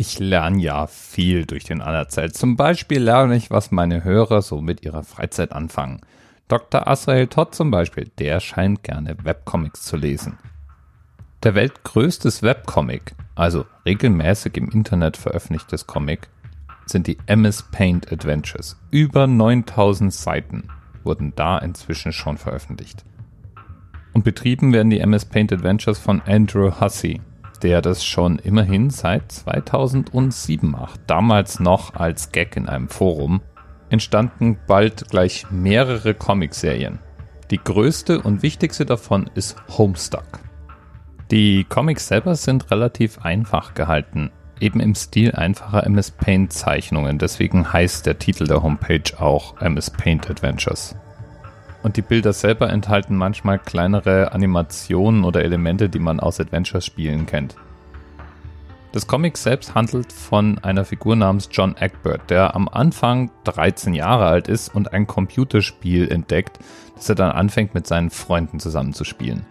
Ich lerne ja viel durch den Anerzählt. Zum Beispiel lerne ich, was meine Hörer so mit ihrer Freizeit anfangen. Dr. Asrael Todd zum Beispiel, der scheint gerne Webcomics zu lesen. Der weltgrößtes Webcomic, also regelmäßig im Internet veröffentlichtes Comic, sind die MS Paint Adventures. Über 9000 Seiten wurden da inzwischen schon veröffentlicht. Und betrieben werden die MS Paint Adventures von Andrew Hussey, der das schon immerhin seit 2007 macht. Damals noch als Gag in einem Forum entstanden bald gleich mehrere Comicserien. Die größte und wichtigste davon ist Homestuck. Die Comics selber sind relativ einfach gehalten, eben im Stil einfacher MS Paint Zeichnungen, deswegen heißt der Titel der Homepage auch MS Paint Adventures. Und die Bilder selber enthalten manchmal kleinere Animationen oder Elemente, die man aus Adventure-Spielen kennt. Das Comic selbst handelt von einer Figur namens John Egbert, der am Anfang 13 Jahre alt ist und ein Computerspiel entdeckt, das er dann anfängt mit seinen Freunden zusammenzuspielen.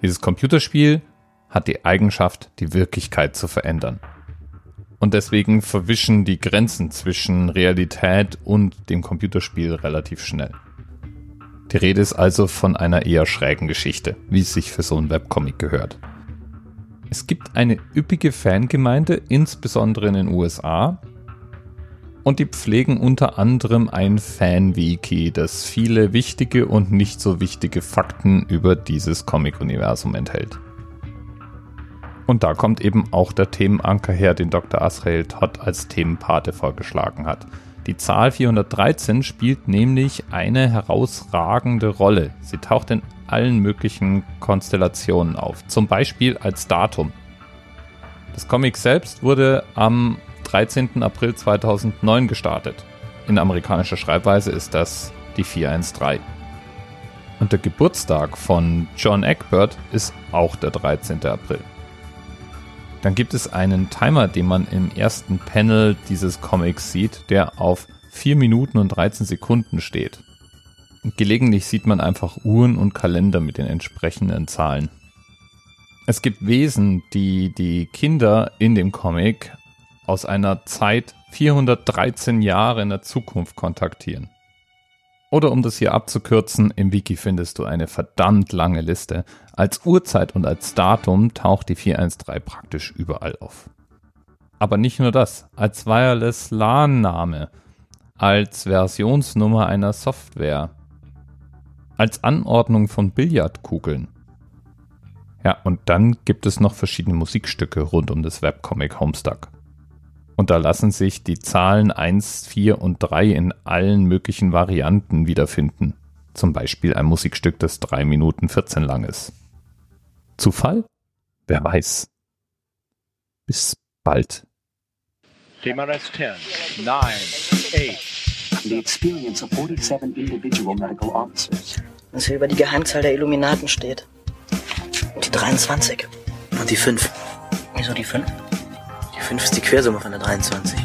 Dieses Computerspiel hat die Eigenschaft, die Wirklichkeit zu verändern. Und deswegen verwischen die Grenzen zwischen Realität und dem Computerspiel relativ schnell. Die Rede ist also von einer eher schrägen Geschichte, wie es sich für so ein Webcomic gehört. Es gibt eine üppige Fangemeinde, insbesondere in den USA, und die pflegen unter anderem ein Fan-Wiki, das viele wichtige und nicht so wichtige Fakten über dieses Comic-Universum enthält. Und da kommt eben auch der Themenanker her, den Dr. Asrael Todd als Themenpate vorgeschlagen hat. Die Zahl 413 spielt nämlich eine herausragende Rolle. Sie taucht in allen möglichen Konstellationen auf, zum Beispiel als Datum. Das Comic selbst wurde am 13. April 2009 gestartet. In amerikanischer Schreibweise ist das die 413. Und der Geburtstag von John Egbert ist auch der 13. April. Dann gibt es einen Timer, den man im ersten Panel dieses Comics sieht, der auf 4 Minuten und 13 Sekunden steht. Gelegentlich sieht man einfach Uhren und Kalender mit den entsprechenden Zahlen. Es gibt Wesen, die die Kinder in dem Comic aus einer Zeit 413 Jahre in der Zukunft kontaktieren. Oder um das hier abzukürzen, im Wiki findest du eine verdammt lange Liste. Als Uhrzeit und als Datum taucht die 413 praktisch überall auf. Aber nicht nur das, als Wireless LAN-Name, als Versionsnummer einer Software, als Anordnung von Billardkugeln. Ja, und dann gibt es noch verschiedene Musikstücke rund um das Webcomic Homestuck. Und da lassen sich die Zahlen 1, 4 und 3 in allen möglichen Varianten wiederfinden. Zum Beispiel ein Musikstück, das 3 Minuten 14 lang ist. Zufall? Wer weiß. Bis bald. TMRS 10, 9, 8. The experience of 47 individual medical officers. Was hier über die Geheimzahl der Illuminaten steht. Und die 23. Und die 5. Wieso die 5? Die 50 Quersumme von der 23.